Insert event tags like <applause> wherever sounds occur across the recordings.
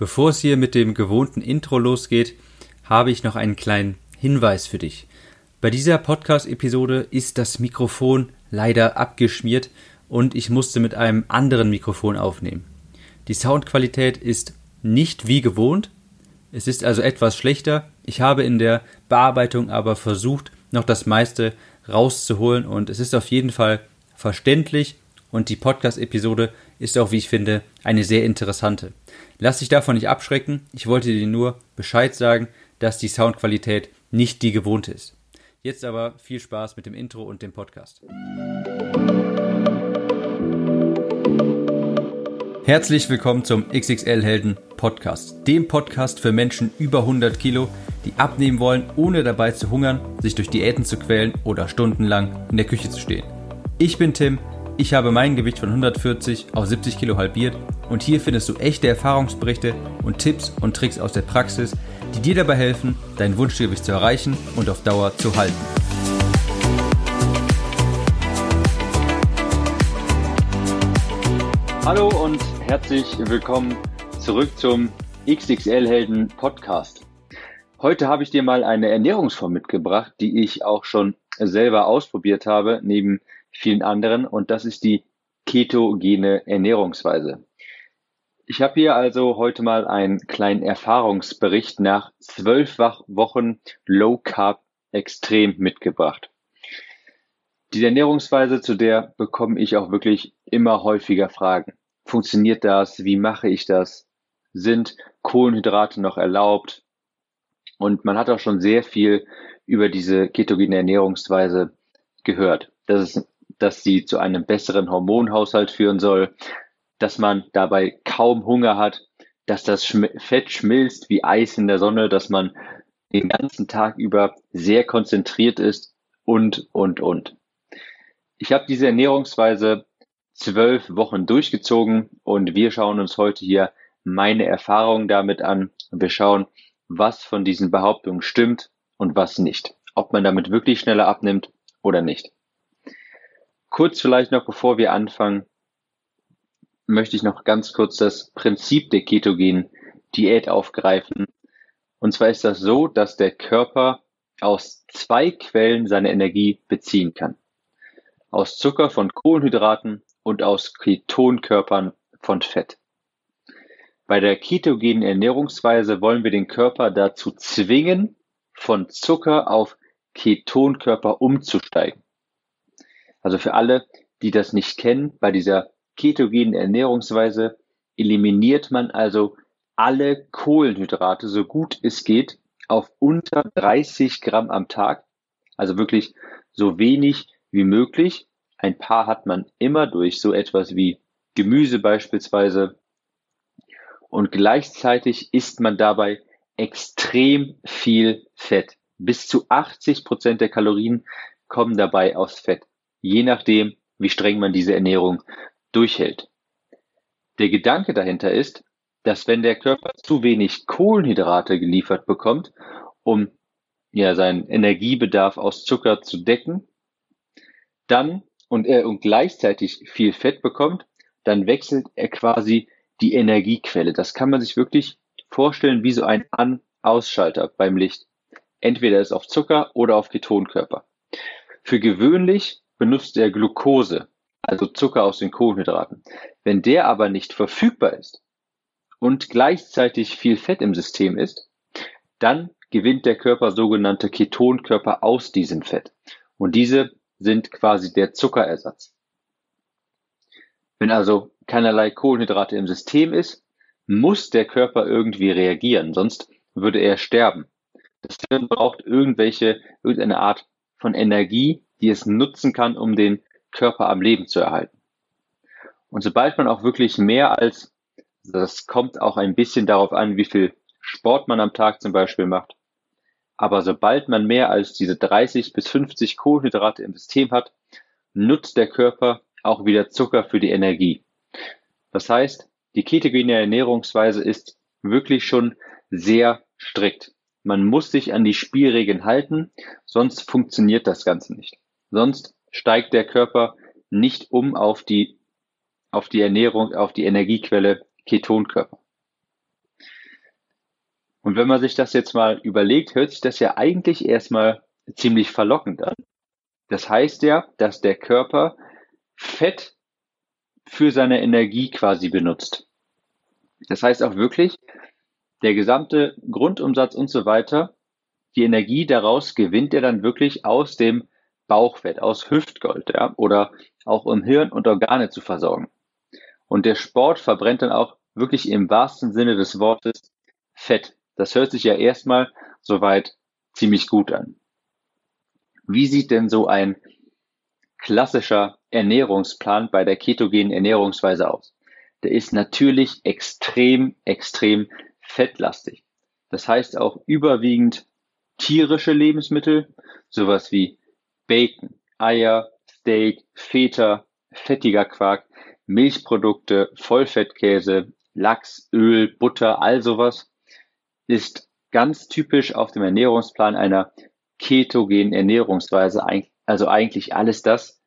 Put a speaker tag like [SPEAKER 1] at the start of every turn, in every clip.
[SPEAKER 1] Bevor es hier mit dem gewohnten Intro losgeht, habe ich noch einen kleinen Hinweis für dich. Bei dieser Podcast-Episode ist das Mikrofon leider abgeschmiert und ich musste mit einem anderen Mikrofon aufnehmen. Die Soundqualität ist nicht wie gewohnt, es ist also etwas schlechter. Ich habe in der Bearbeitung aber versucht, noch das meiste rauszuholen und es ist auf jeden Fall verständlich und die Podcast-Episode ist auch, wie ich finde, eine sehr interessante. Lass dich davon nicht abschrecken. Ich wollte dir nur Bescheid sagen, dass die Soundqualität nicht die gewohnte ist. Jetzt aber viel Spaß mit dem Intro und dem Podcast. Herzlich willkommen zum XXL Helden Podcast, dem Podcast für Menschen über 100 Kilo, die abnehmen wollen, ohne dabei zu hungern, sich durch Diäten zu quälen oder stundenlang in der Küche zu stehen. Ich bin Tim ich habe mein Gewicht von 140 auf 70 Kilo halbiert und hier findest du echte Erfahrungsberichte und Tipps und Tricks aus der Praxis, die dir dabei helfen, dein Wunschgewicht zu erreichen und auf Dauer zu halten.
[SPEAKER 2] Hallo und herzlich willkommen zurück zum XXL Helden Podcast. Heute habe ich dir mal eine Ernährungsform mitgebracht, die ich auch schon selber ausprobiert habe, neben vielen anderen und das ist die ketogene Ernährungsweise. Ich habe hier also heute mal einen kleinen Erfahrungsbericht nach zwölf Wochen Low Carb Extrem mitgebracht. Diese Ernährungsweise, zu der bekomme ich auch wirklich immer häufiger Fragen. Funktioniert das? Wie mache ich das? Sind Kohlenhydrate noch erlaubt? Und man hat auch schon sehr viel über diese ketogene Ernährungsweise gehört. Das ist dass sie zu einem besseren Hormonhaushalt führen soll, dass man dabei kaum Hunger hat, dass das Fett schmilzt wie Eis in der Sonne, dass man den ganzen Tag über sehr konzentriert ist und, und, und. Ich habe diese Ernährungsweise zwölf Wochen durchgezogen und wir schauen uns heute hier meine Erfahrungen damit an wir schauen, was von diesen Behauptungen stimmt und was nicht. Ob man damit wirklich schneller abnimmt oder nicht. Kurz vielleicht noch, bevor wir anfangen, möchte ich noch ganz kurz das Prinzip der ketogenen Diät aufgreifen. Und zwar ist das so, dass der Körper aus zwei Quellen seine Energie beziehen kann. Aus Zucker von Kohlenhydraten und aus Ketonkörpern von Fett. Bei der ketogenen Ernährungsweise wollen wir den Körper dazu zwingen, von Zucker auf Ketonkörper umzusteigen. Also für alle, die das nicht kennen, bei dieser ketogenen Ernährungsweise eliminiert man also alle Kohlenhydrate so gut es geht auf unter 30 Gramm am Tag. Also wirklich so wenig wie möglich. Ein paar hat man immer durch so etwas wie Gemüse beispielsweise. Und gleichzeitig isst man dabei extrem viel Fett. Bis zu 80 Prozent der Kalorien kommen dabei aus Fett je nachdem, wie streng man diese Ernährung durchhält. Der Gedanke dahinter ist, dass wenn der Körper zu wenig Kohlenhydrate geliefert bekommt, um ja seinen Energiebedarf aus Zucker zu decken, dann und er und gleichzeitig viel Fett bekommt, dann wechselt er quasi die Energiequelle. Das kann man sich wirklich vorstellen wie so ein An-Ausschalter beim Licht. Entweder ist auf Zucker oder auf Ketonkörper. Für gewöhnlich benutzt er Glucose, also Zucker aus den Kohlenhydraten. Wenn der aber nicht verfügbar ist und gleichzeitig viel Fett im System ist, dann gewinnt der Körper sogenannte Ketonkörper aus diesem Fett. Und diese sind quasi der Zuckerersatz. Wenn also keinerlei Kohlenhydrate im System ist, muss der Körper irgendwie reagieren, sonst würde er sterben. Das Hirn braucht irgendwelche, irgendeine Art von Energie, die es nutzen kann, um den Körper am Leben zu erhalten. Und sobald man auch wirklich mehr als, das kommt auch ein bisschen darauf an, wie viel Sport man am Tag zum Beispiel macht, aber sobald man mehr als diese 30 bis 50 Kohlenhydrate im System hat, nutzt der Körper auch wieder Zucker für die Energie. Das heißt, die ketogene Ernährungsweise ist wirklich schon sehr strikt. Man muss sich an die Spielregeln halten, sonst funktioniert das Ganze nicht. Sonst steigt der Körper nicht um auf die, auf die Ernährung, auf die Energiequelle Ketonkörper. Und wenn man sich das jetzt mal überlegt, hört sich das ja eigentlich erstmal ziemlich verlockend an. Das heißt ja, dass der Körper Fett für seine Energie quasi benutzt. Das heißt auch wirklich, der gesamte Grundumsatz und so weiter, die Energie daraus gewinnt er dann wirklich aus dem Bauchfett, aus Hüftgold, ja, oder auch um Hirn und Organe zu versorgen. Und der Sport verbrennt dann auch wirklich im wahrsten Sinne des Wortes Fett. Das hört sich ja erstmal soweit ziemlich gut an. Wie sieht denn so ein klassischer Ernährungsplan bei der ketogenen Ernährungsweise aus? Der ist natürlich extrem, extrem fettlastig. Das heißt auch überwiegend tierische Lebensmittel, sowas wie Bacon, Eier, Steak, Feta, fettiger Quark, Milchprodukte, Vollfettkäse, Lachs, Öl, Butter, all sowas ist ganz typisch auf dem Ernährungsplan einer ketogenen Ernährungsweise, also eigentlich alles das,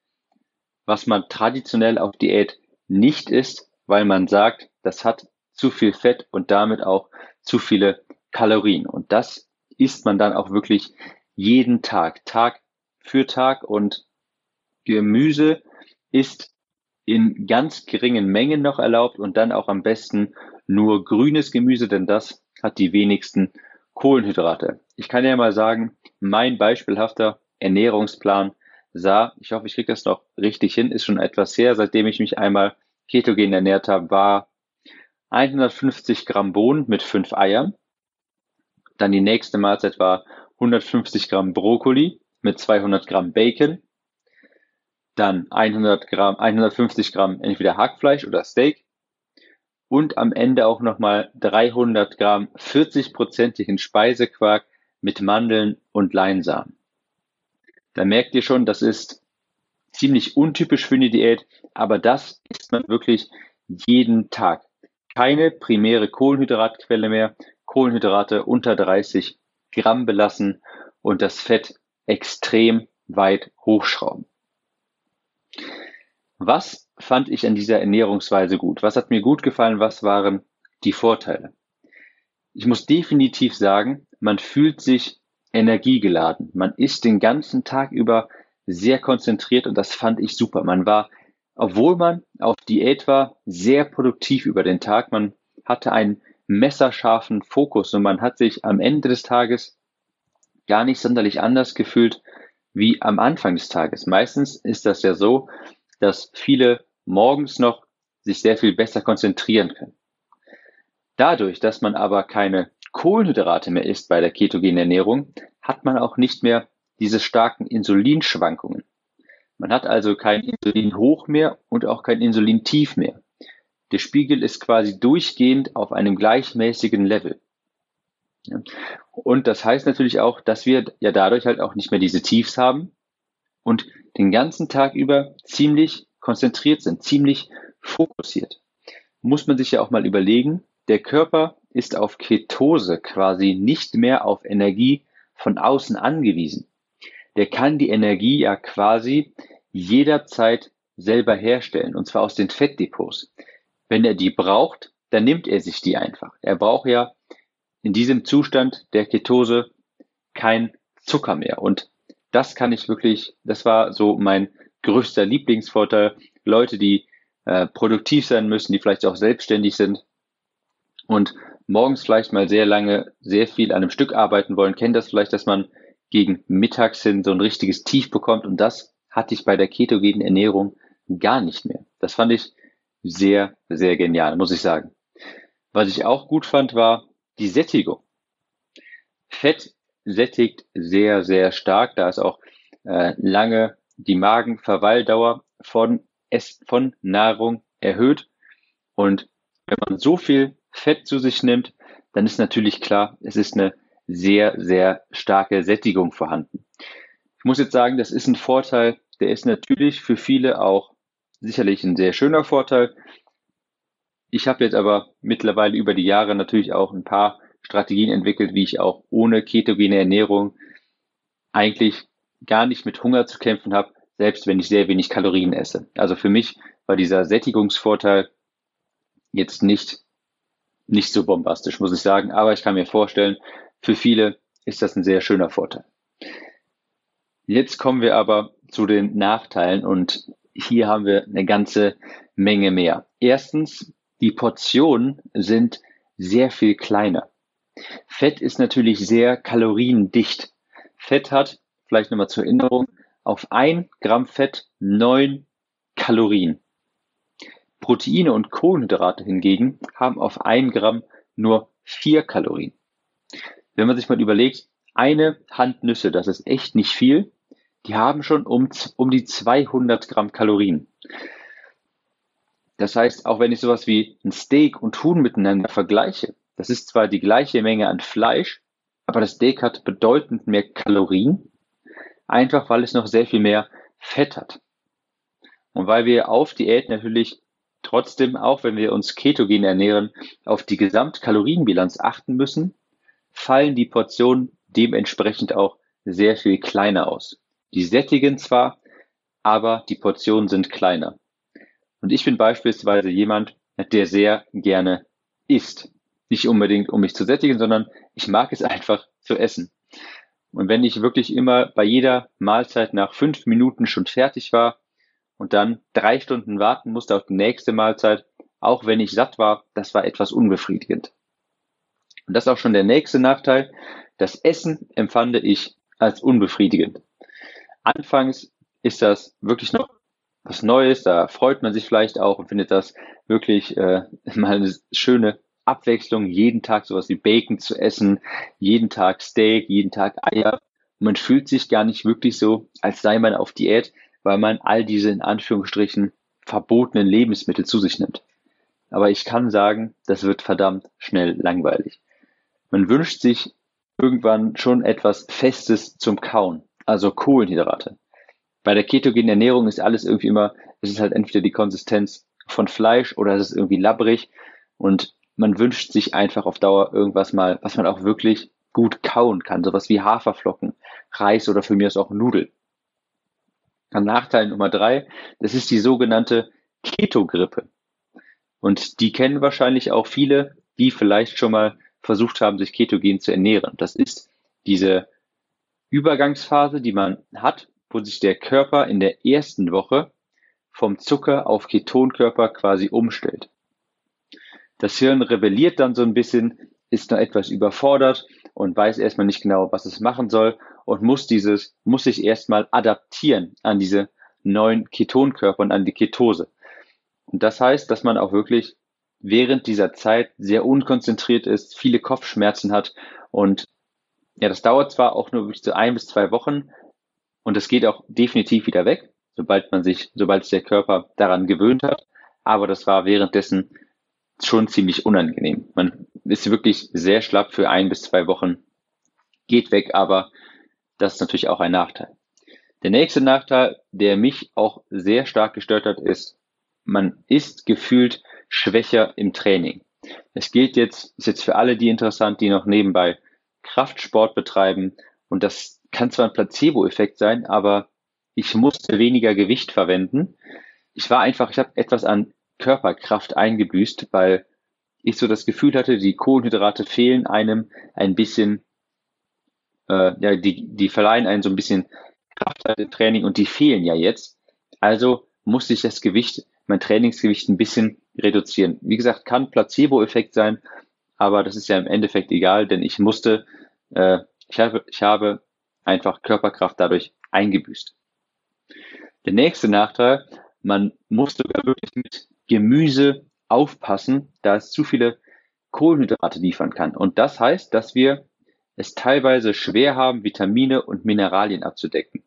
[SPEAKER 2] was man traditionell auf Diät nicht isst, weil man sagt, das hat zu viel Fett und damit auch zu viele Kalorien. Und das isst man dann auch wirklich jeden Tag, Tag für Tag und Gemüse ist in ganz geringen Mengen noch erlaubt und dann auch am besten nur grünes Gemüse, denn das hat die wenigsten Kohlenhydrate. Ich kann ja mal sagen, mein beispielhafter Ernährungsplan sah, ich hoffe, ich kriege das noch richtig hin, ist schon etwas her, seitdem ich mich einmal ketogen ernährt habe, war 150 Gramm Bohnen mit fünf Eiern. Dann die nächste Mahlzeit war 150 Gramm Brokkoli mit 200 Gramm Bacon. Dann 100 Gramm, 150 Gramm entweder Hackfleisch oder Steak. Und am Ende auch nochmal 300 Gramm 40-prozentigen Speisequark mit Mandeln und Leinsamen. Da merkt ihr schon, das ist ziemlich untypisch für eine Diät, aber das isst man wirklich jeden Tag. Keine primäre Kohlenhydratquelle mehr, Kohlenhydrate unter 30 Gramm belassen und das Fett extrem weit hochschrauben. Was fand ich an dieser Ernährungsweise gut? Was hat mir gut gefallen? Was waren die Vorteile? Ich muss definitiv sagen, man fühlt sich energiegeladen. Man ist den ganzen Tag über sehr konzentriert und das fand ich super. Man war, obwohl man auf Diät war, sehr produktiv über den Tag. Man hatte einen messerscharfen Fokus und man hat sich am Ende des Tages gar nicht sonderlich anders gefühlt wie am Anfang des Tages. Meistens ist das ja so, dass viele morgens noch sich sehr viel besser konzentrieren können. Dadurch, dass man aber keine Kohlenhydrate mehr isst bei der ketogenen Ernährung, hat man auch nicht mehr diese starken Insulinschwankungen. Man hat also kein Insulinhoch mehr und auch kein Insulintief mehr. Der Spiegel ist quasi durchgehend auf einem gleichmäßigen Level. Und das heißt natürlich auch, dass wir ja dadurch halt auch nicht mehr diese Tiefs haben und den ganzen Tag über ziemlich konzentriert sind, ziemlich fokussiert. Muss man sich ja auch mal überlegen, der Körper ist auf Ketose quasi nicht mehr auf Energie von außen angewiesen der kann die Energie ja quasi jederzeit selber herstellen, und zwar aus den Fettdepots. Wenn er die braucht, dann nimmt er sich die einfach. Er braucht ja in diesem Zustand der Ketose kein Zucker mehr. Und das kann ich wirklich, das war so mein größter Lieblingsvorteil. Leute, die äh, produktiv sein müssen, die vielleicht auch selbstständig sind und morgens vielleicht mal sehr lange, sehr viel an einem Stück arbeiten wollen, kennen das vielleicht, dass man gegen mittags hin so ein richtiges Tief bekommt. Und das hatte ich bei der ketogenen Ernährung gar nicht mehr. Das fand ich sehr, sehr genial, muss ich sagen. Was ich auch gut fand, war die Sättigung. Fett sättigt sehr, sehr stark. Da ist auch äh, lange die Magenverweildauer von, Ess von Nahrung erhöht. Und wenn man so viel Fett zu sich nimmt, dann ist natürlich klar, es ist eine sehr, sehr starke Sättigung vorhanden. Ich muss jetzt sagen, das ist ein Vorteil, der ist natürlich für viele auch sicherlich ein sehr schöner Vorteil. Ich habe jetzt aber mittlerweile über die Jahre natürlich auch ein paar Strategien entwickelt, wie ich auch ohne ketogene Ernährung eigentlich gar nicht mit Hunger zu kämpfen habe, selbst wenn ich sehr wenig Kalorien esse. Also für mich war dieser Sättigungsvorteil jetzt nicht nicht so bombastisch, muss ich sagen, aber ich kann mir vorstellen, für viele ist das ein sehr schöner Vorteil. Jetzt kommen wir aber zu den Nachteilen und hier haben wir eine ganze Menge mehr. Erstens, die Portionen sind sehr viel kleiner. Fett ist natürlich sehr kaloriendicht. Fett hat, vielleicht nochmal zur Erinnerung, auf ein Gramm Fett neun Kalorien. Proteine und Kohlenhydrate hingegen haben auf ein Gramm nur vier Kalorien. Wenn man sich mal überlegt, eine Hand Nüsse, das ist echt nicht viel, die haben schon um, um die 200 Gramm Kalorien. Das heißt, auch wenn ich sowas wie ein Steak und Huhn miteinander vergleiche, das ist zwar die gleiche Menge an Fleisch, aber das Steak hat bedeutend mehr Kalorien, einfach weil es noch sehr viel mehr Fett hat. Und weil wir auf Diät natürlich trotzdem, auch wenn wir uns ketogen ernähren, auf die Gesamtkalorienbilanz achten müssen, fallen die Portionen dementsprechend auch sehr viel kleiner aus. Die sättigen zwar, aber die Portionen sind kleiner. Und ich bin beispielsweise jemand, der sehr gerne isst. Nicht unbedingt, um mich zu sättigen, sondern ich mag es <laughs> einfach zu essen. Und wenn ich wirklich immer bei jeder Mahlzeit nach fünf Minuten schon fertig war und dann drei Stunden warten musste auf die nächste Mahlzeit, auch wenn ich satt war, das war etwas unbefriedigend. Und das ist auch schon der nächste Nachteil. Das Essen empfand ich als unbefriedigend. Anfangs ist das wirklich noch was Neues, da freut man sich vielleicht auch und findet das wirklich äh, <laughs> mal eine schöne Abwechslung, jeden Tag sowas wie Bacon zu essen, jeden Tag Steak, jeden Tag Eier. Man fühlt sich gar nicht wirklich so, als sei man auf Diät, weil man all diese in Anführungsstrichen verbotenen Lebensmittel zu sich nimmt. Aber ich kann sagen, das wird verdammt schnell langweilig. Man wünscht sich irgendwann schon etwas Festes zum Kauen also Kohlenhydrate. Bei der ketogenen Ernährung ist alles irgendwie immer, es ist halt entweder die Konsistenz von Fleisch oder es ist irgendwie labbrig und man wünscht sich einfach auf Dauer irgendwas mal, was man auch wirklich gut kauen kann, sowas wie Haferflocken, Reis oder für mich ist auch Nudeln. Dann Nachteil Nummer drei, das ist die sogenannte Ketogrippe. Und die kennen wahrscheinlich auch viele, die vielleicht schon mal versucht haben, sich ketogen zu ernähren. Das ist diese Übergangsphase, die man hat, wo sich der Körper in der ersten Woche vom Zucker auf Ketonkörper quasi umstellt. Das Hirn rebelliert dann so ein bisschen, ist noch etwas überfordert und weiß erstmal nicht genau, was es machen soll und muss dieses, muss sich erstmal adaptieren an diese neuen Ketonkörper und an die Ketose. Und das heißt, dass man auch wirklich während dieser Zeit sehr unkonzentriert ist, viele Kopfschmerzen hat und ja, das dauert zwar auch nur wirklich so ein bis zwei Wochen und es geht auch definitiv wieder weg, sobald man sich, sobald sich der Körper daran gewöhnt hat. Aber das war währenddessen schon ziemlich unangenehm. Man ist wirklich sehr schlapp für ein bis zwei Wochen, geht weg, aber das ist natürlich auch ein Nachteil. Der nächste Nachteil, der mich auch sehr stark gestört hat, ist, man ist gefühlt schwächer im Training. Es gilt jetzt, ist jetzt für alle die interessant, die noch nebenbei Kraftsport betreiben. Und das kann zwar ein Placebo-Effekt sein, aber ich musste weniger Gewicht verwenden. Ich war einfach, ich habe etwas an Körperkraft eingebüßt, weil ich so das Gefühl hatte, die Kohlenhydrate fehlen einem ein bisschen, äh, ja, die, die verleihen einem so ein bisschen Kraft im Training und die fehlen ja jetzt. Also musste ich das Gewicht, mein Trainingsgewicht ein bisschen reduzieren. Wie gesagt, kann Placebo-Effekt sein, aber das ist ja im Endeffekt egal, denn ich musste, äh, ich, habe, ich habe einfach Körperkraft dadurch eingebüßt. Der nächste Nachteil, man musste wirklich mit Gemüse aufpassen, da es zu viele Kohlenhydrate liefern kann. Und das heißt, dass wir es teilweise schwer haben, Vitamine und Mineralien abzudecken.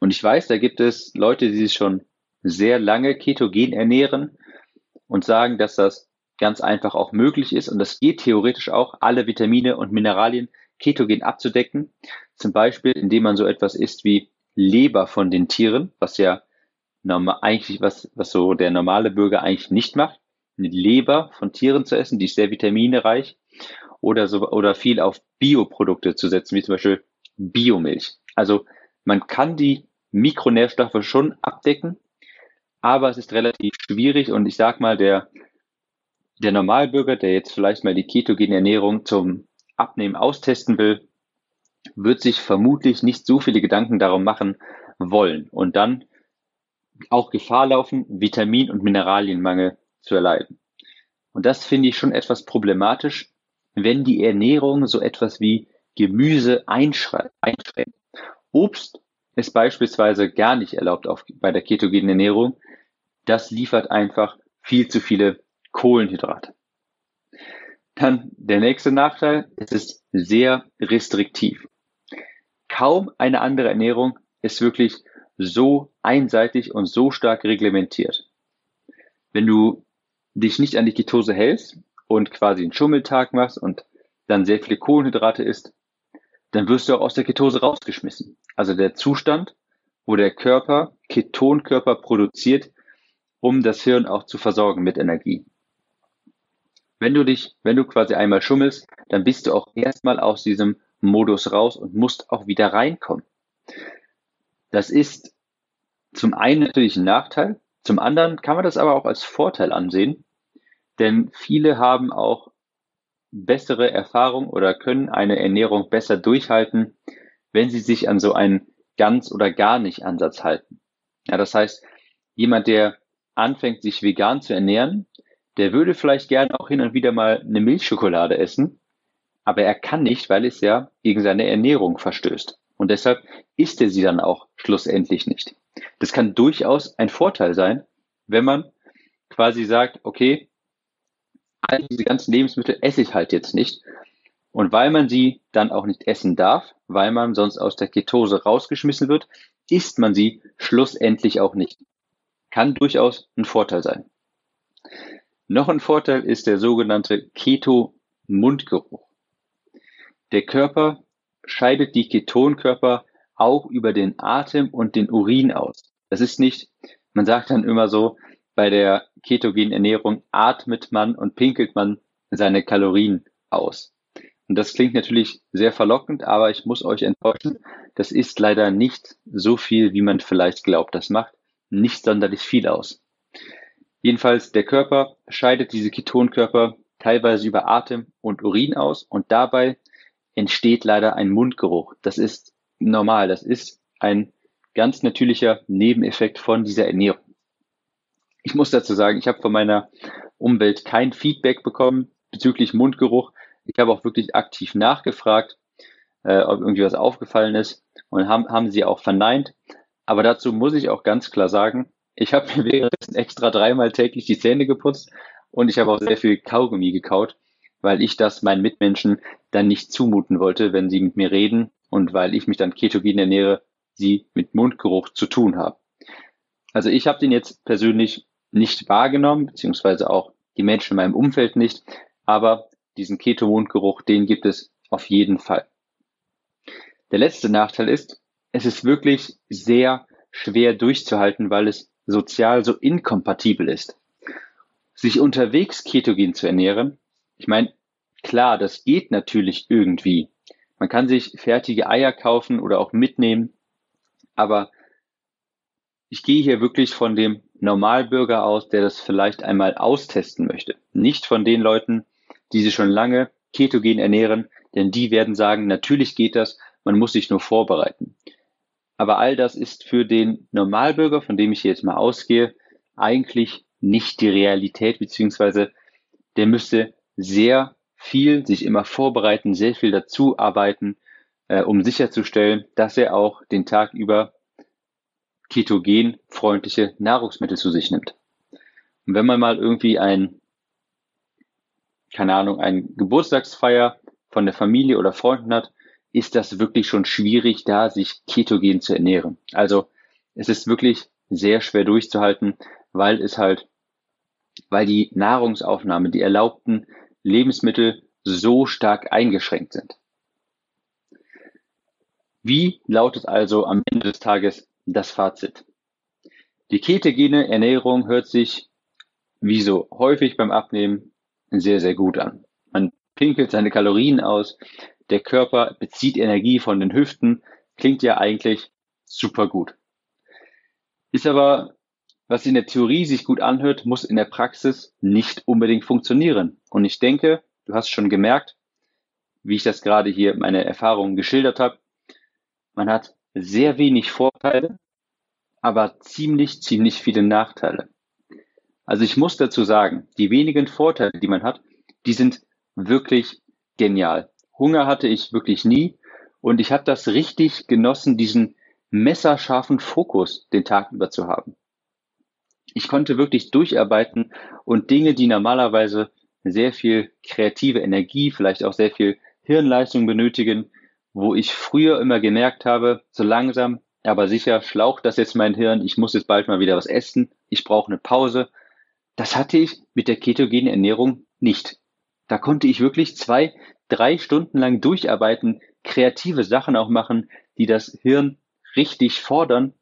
[SPEAKER 2] Und ich weiß, da gibt es Leute, die sich schon sehr lange ketogen ernähren und sagen, dass das ganz einfach auch möglich ist und das geht theoretisch auch, alle Vitamine und Mineralien ketogen abzudecken. Zum Beispiel, indem man so etwas isst wie Leber von den Tieren, was ja normal, eigentlich was, was so der normale Bürger eigentlich nicht macht. Eine Leber von Tieren zu essen, die ist sehr vitaminereich oder so, oder viel auf Bioprodukte zu setzen, wie zum Beispiel Biomilch. Also man kann die Mikronährstoffe schon abdecken, aber es ist relativ schwierig und ich sag mal, der der Normalbürger, der jetzt vielleicht mal die ketogene Ernährung zum Abnehmen austesten will, wird sich vermutlich nicht so viele Gedanken darum machen wollen und dann auch Gefahr laufen, Vitamin- und Mineralienmangel zu erleiden. Und das finde ich schon etwas problematisch, wenn die Ernährung so etwas wie Gemüse einschränkt. Obst ist beispielsweise gar nicht erlaubt auf, bei der ketogenen Ernährung. Das liefert einfach viel zu viele Kohlenhydrate. Dann der nächste Nachteil, es ist sehr restriktiv. Kaum eine andere Ernährung ist wirklich so einseitig und so stark reglementiert. Wenn du dich nicht an die Ketose hältst und quasi einen Schummeltag machst und dann sehr viele Kohlenhydrate isst, dann wirst du auch aus der Ketose rausgeschmissen. Also der Zustand, wo der Körper Ketonkörper produziert, um das Hirn auch zu versorgen mit Energie. Wenn du dich, wenn du quasi einmal schummelst, dann bist du auch erstmal aus diesem Modus raus und musst auch wieder reinkommen. Das ist zum einen natürlich ein Nachteil, zum anderen kann man das aber auch als Vorteil ansehen, denn viele haben auch bessere Erfahrung oder können eine Ernährung besser durchhalten, wenn sie sich an so einen ganz oder gar nicht Ansatz halten. Ja, das heißt, jemand, der anfängt, sich vegan zu ernähren, der würde vielleicht gern auch hin und wieder mal eine Milchschokolade essen, aber er kann nicht, weil es ja gegen seine Ernährung verstößt. Und deshalb isst er sie dann auch schlussendlich nicht. Das kann durchaus ein Vorteil sein, wenn man quasi sagt, okay, all diese ganzen Lebensmittel esse ich halt jetzt nicht. Und weil man sie dann auch nicht essen darf, weil man sonst aus der Ketose rausgeschmissen wird, isst man sie schlussendlich auch nicht. Kann durchaus ein Vorteil sein. Noch ein Vorteil ist der sogenannte Keto-Mundgeruch. Der Körper scheidet die Ketonkörper auch über den Atem und den Urin aus. Das ist nicht, man sagt dann immer so, bei der ketogenen Ernährung atmet man und pinkelt man seine Kalorien aus. Und das klingt natürlich sehr verlockend, aber ich muss euch enttäuschen, das ist leider nicht so viel, wie man vielleicht glaubt. Das macht nicht sonderlich viel aus. Jedenfalls, der Körper scheidet diese Ketonkörper teilweise über Atem und Urin aus und dabei entsteht leider ein Mundgeruch. Das ist normal. Das ist ein ganz natürlicher Nebeneffekt von dieser Ernährung. Ich muss dazu sagen, ich habe von meiner Umwelt kein Feedback bekommen bezüglich Mundgeruch. Ich habe auch wirklich aktiv nachgefragt, äh, ob irgendwie was aufgefallen ist und haben, haben sie auch verneint. Aber dazu muss ich auch ganz klar sagen, ich habe mir währenddessen extra dreimal täglich die Zähne geputzt und ich habe auch sehr viel Kaugummi gekaut, weil ich das meinen Mitmenschen dann nicht zumuten wollte, wenn sie mit mir reden und weil ich mich dann ketogen ernähre, sie mit Mundgeruch zu tun haben. Also ich habe den jetzt persönlich nicht wahrgenommen, beziehungsweise auch die Menschen in meinem Umfeld nicht, aber diesen Keto-Mundgeruch, den gibt es auf jeden Fall. Der letzte Nachteil ist, es ist wirklich sehr schwer durchzuhalten, weil es sozial so inkompatibel ist. Sich unterwegs ketogen zu ernähren, ich meine, klar, das geht natürlich irgendwie. Man kann sich fertige Eier kaufen oder auch mitnehmen, aber ich gehe hier wirklich von dem Normalbürger aus, der das vielleicht einmal austesten möchte. Nicht von den Leuten, die sich schon lange ketogen ernähren, denn die werden sagen, natürlich geht das, man muss sich nur vorbereiten. Aber all das ist für den Normalbürger, von dem ich jetzt mal ausgehe, eigentlich nicht die Realität, beziehungsweise der müsste sehr viel sich immer vorbereiten, sehr viel dazu arbeiten, äh, um sicherzustellen, dass er auch den Tag über ketogenfreundliche Nahrungsmittel zu sich nimmt. Und wenn man mal irgendwie ein, keine Ahnung, ein Geburtstagsfeier von der Familie oder Freunden hat, ist das wirklich schon schwierig, da sich ketogen zu ernähren. Also es ist wirklich sehr schwer durchzuhalten, weil es halt, weil die Nahrungsaufnahme, die erlaubten Lebensmittel so stark eingeschränkt sind. Wie lautet also am Ende des Tages das Fazit. Die ketogene Ernährung hört sich, wie so häufig beim Abnehmen, sehr, sehr gut an. Man pinkelt seine Kalorien aus, der Körper bezieht Energie von den Hüften, klingt ja eigentlich super gut. Ist aber was in der Theorie sich gut anhört, muss in der Praxis nicht unbedingt funktionieren. Und ich denke, du hast schon gemerkt, wie ich das gerade hier meine Erfahrungen geschildert habe, man hat sehr wenig Vorteile, aber ziemlich, ziemlich viele Nachteile. Also ich muss dazu sagen, die wenigen Vorteile, die man hat, die sind wirklich genial. Hunger hatte ich wirklich nie und ich habe das richtig genossen, diesen messerscharfen Fokus den Tag über zu haben. Ich konnte wirklich durcharbeiten und Dinge, die normalerweise sehr viel kreative Energie, vielleicht auch sehr viel Hirnleistung benötigen, wo ich früher immer gemerkt habe, so langsam, aber sicher schlaucht das jetzt mein Hirn, ich muss jetzt bald mal wieder was essen, ich brauche eine Pause. Das hatte ich mit der ketogenen Ernährung nicht. Da konnte ich wirklich zwei, drei Stunden lang durcharbeiten, kreative Sachen auch machen, die das Hirn richtig fordern.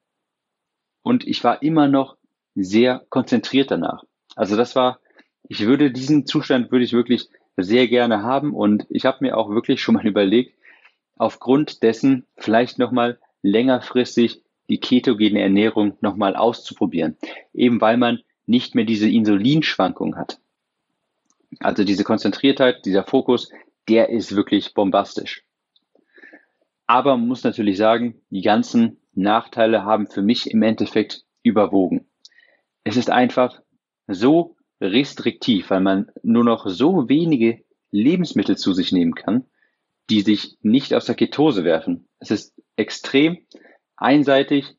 [SPEAKER 2] Und ich war immer noch sehr konzentriert danach. Also das war, ich würde diesen Zustand würde ich wirklich sehr gerne haben und ich habe mir auch wirklich schon mal <laughs> überlegt, aufgrund dessen vielleicht nochmal längerfristig die ketogene Ernährung nochmal auszuprobieren. Eben weil man nicht mehr diese Insulinschwankung hat. Also diese Konzentriertheit, dieser Fokus, der ist wirklich bombastisch. Aber man muss natürlich sagen, die ganzen Nachteile haben für mich im Endeffekt überwogen. Es ist einfach so restriktiv, weil man nur noch so wenige Lebensmittel zu sich nehmen kann, die sich nicht aus der Ketose werfen. Es ist extrem einseitig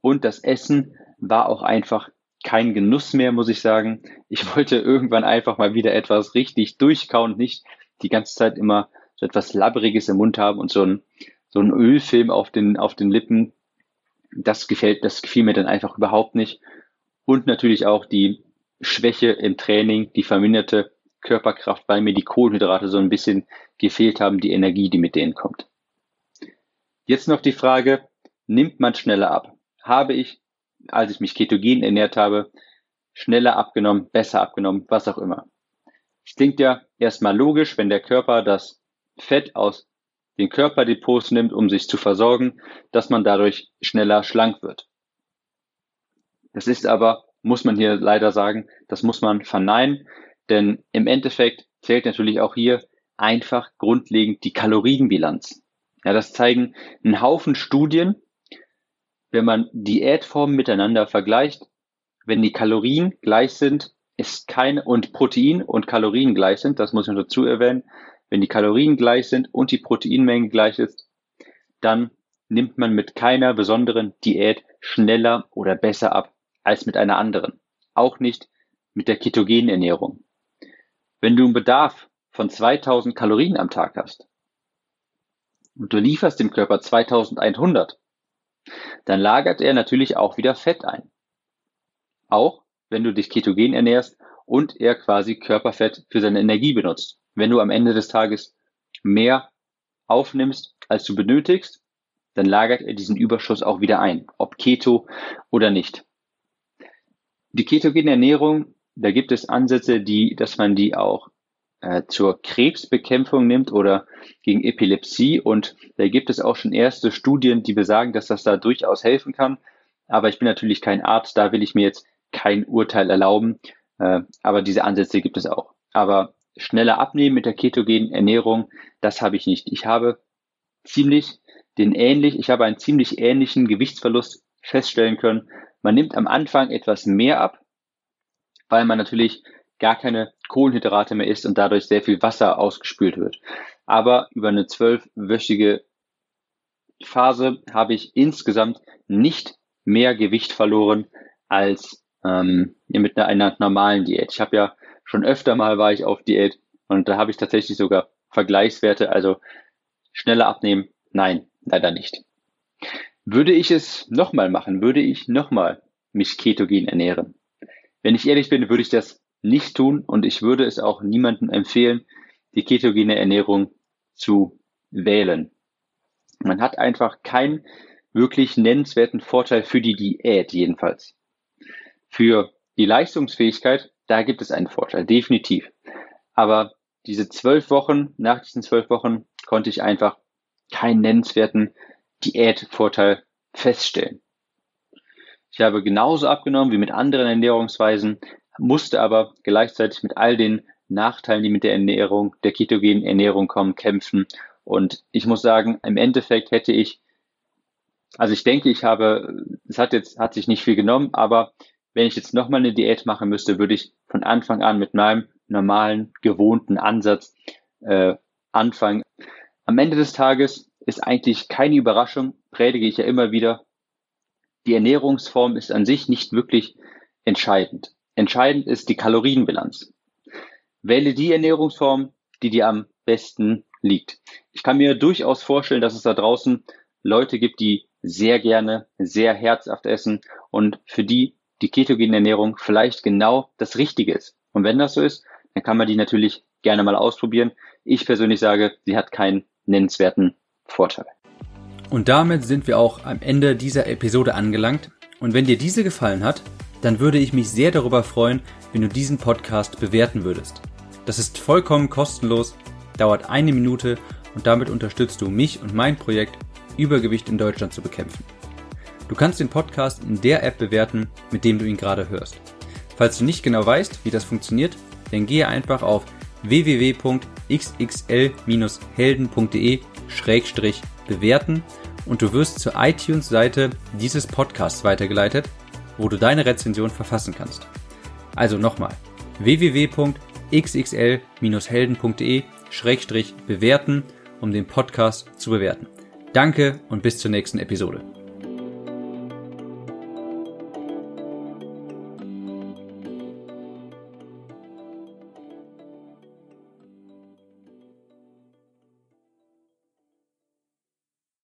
[SPEAKER 2] und das Essen war auch einfach kein Genuss mehr, muss ich sagen. Ich wollte irgendwann einfach mal wieder etwas richtig durchkauen, nicht die ganze Zeit immer so etwas Labberiges im Mund haben und so ein, so ein Ölfilm auf den, auf den Lippen. Das gefällt, das gefiel mir dann einfach überhaupt nicht. Und natürlich auch die Schwäche im Training, die verminderte Körperkraft, weil mir die Kohlenhydrate so ein bisschen gefehlt haben, die Energie, die mit denen kommt. Jetzt noch die Frage, nimmt man schneller ab? Habe ich, als ich mich ketogen ernährt habe, schneller abgenommen, besser abgenommen, was auch immer? Es klingt ja erstmal logisch, wenn der Körper das Fett aus den Körperdepots nimmt, um sich zu versorgen, dass man dadurch schneller schlank wird. Das ist aber, muss man hier leider sagen, das muss man verneinen, denn im Endeffekt zählt natürlich auch hier einfach grundlegend die Kalorienbilanz. Ja, das zeigen einen Haufen Studien. Wenn man Diätformen miteinander vergleicht, wenn die Kalorien gleich sind, ist keine und Protein und Kalorien gleich sind, das muss ich noch dazu erwähnen, wenn die Kalorien gleich sind und die Proteinmenge gleich ist, dann nimmt man mit keiner besonderen Diät schneller oder besser ab als mit einer anderen. Auch nicht mit der ketogenen Ernährung. Wenn du einen Bedarf von 2000 Kalorien am Tag hast und du lieferst dem Körper 2100, dann lagert er natürlich auch wieder Fett ein. Auch wenn du dich ketogen ernährst und er quasi Körperfett für seine Energie benutzt. Wenn du am Ende des Tages mehr aufnimmst, als du benötigst, dann lagert er diesen Überschuss auch wieder ein, ob Keto oder nicht. Die ketogene Ernährung, da gibt es Ansätze, die, dass man die auch äh, zur Krebsbekämpfung nimmt oder gegen Epilepsie. Und da gibt es auch schon erste Studien, die besagen, dass das da durchaus helfen kann. Aber ich bin natürlich kein Arzt, da will ich mir jetzt kein Urteil erlauben. Äh, aber diese Ansätze gibt es auch. Aber schneller abnehmen mit der ketogenen Ernährung, das habe ich nicht. Ich habe ziemlich den ähnlich, ich habe einen ziemlich ähnlichen Gewichtsverlust feststellen können. Man nimmt am Anfang etwas mehr ab, weil man natürlich gar keine Kohlenhydrate mehr isst und dadurch sehr viel Wasser ausgespült wird. Aber über eine zwölfwöchige Phase habe ich insgesamt nicht mehr Gewicht verloren als ähm, mit einer, einer normalen Diät. Ich habe ja schon öfter mal war ich auf Diät und da habe ich tatsächlich sogar Vergleichswerte. Also schneller abnehmen? Nein, leider nicht. Würde ich es nochmal machen, würde ich nochmal mich ketogen ernähren? Wenn ich ehrlich bin, würde ich das nicht tun und ich würde es auch niemandem empfehlen, die ketogene Ernährung zu wählen. Man hat einfach keinen wirklich nennenswerten Vorteil für die Diät jedenfalls. Für die Leistungsfähigkeit, da gibt es einen Vorteil, definitiv. Aber diese zwölf Wochen, nach diesen zwölf Wochen konnte ich einfach keinen nennenswerten Diätvorteil feststellen. Ich habe genauso abgenommen wie mit anderen Ernährungsweisen, musste aber gleichzeitig mit all den Nachteilen, die mit der Ernährung, der ketogenen Ernährung kommen, kämpfen. Und ich muss sagen, im Endeffekt hätte ich, also ich denke, ich habe, es hat jetzt, hat sich nicht viel genommen, aber wenn ich jetzt nochmal eine Diät machen müsste, würde ich von Anfang an mit meinem normalen, gewohnten Ansatz äh, anfangen. Am Ende des Tages ist eigentlich keine Überraschung, predige ich ja immer wieder. Die Ernährungsform ist an sich nicht wirklich entscheidend. Entscheidend ist die Kalorienbilanz. Wähle die Ernährungsform, die dir am besten liegt. Ich kann mir durchaus vorstellen, dass es da draußen Leute gibt, die sehr gerne, sehr herzhaft essen und für die die ketogene Ernährung vielleicht genau das Richtige ist. Und wenn das so ist, dann kann man die natürlich gerne mal ausprobieren. Ich persönlich sage, sie hat keinen nennenswerten Vorteil.
[SPEAKER 1] Und damit sind wir auch am Ende dieser Episode angelangt. Und wenn dir diese gefallen hat, dann würde ich mich sehr darüber freuen, wenn du diesen Podcast bewerten würdest. Das ist vollkommen kostenlos, dauert eine Minute und damit unterstützt du mich und mein Projekt, Übergewicht in Deutschland zu bekämpfen. Du kannst den Podcast in der App bewerten, mit dem du ihn gerade hörst. Falls du nicht genau weißt, wie das funktioniert, dann gehe einfach auf www.xxl-helden.de-bewerten und du wirst zur iTunes-Seite dieses Podcasts weitergeleitet, wo du deine Rezension verfassen kannst. Also nochmal www.xxl-helden.de-bewerten, um den Podcast zu bewerten. Danke und bis zur nächsten Episode.